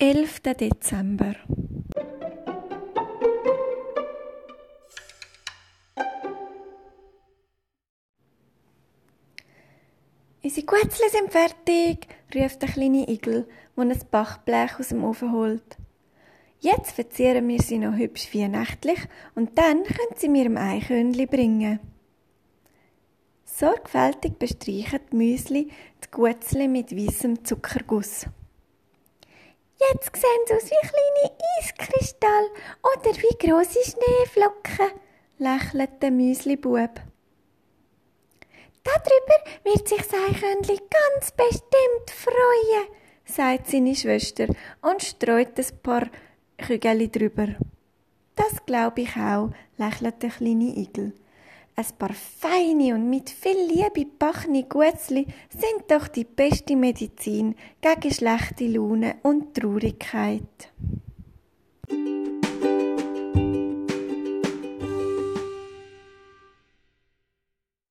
11. Dezember. Unsere Guetzli sind fertig, ruft der kleine Igel, der ein Bachblech aus dem Ofen holt. Jetzt verzieren wir sie noch hübsch weihnachtlich und dann können sie mir ein Eichhörnli bringen. Sorgfältig bestreichen die Müsli die Guetzli mit weißem Zuckerguss. Jetzt sehen sie aus wie kleine Eiskristalle oder wie grosse Schneeflocken, lächelt der Müslibub. Darüber wird sich sein Eichhörnli ganz bestimmt freuen, sagt seine Schwester und streut ein paar Kügel drüber. Das glaube ich auch, lächelt der kleine Igel. Ein paar feine und mit viel Liebe bachne Gutzli sind doch die beste Medizin gegen schlechte Laune und Traurigkeit.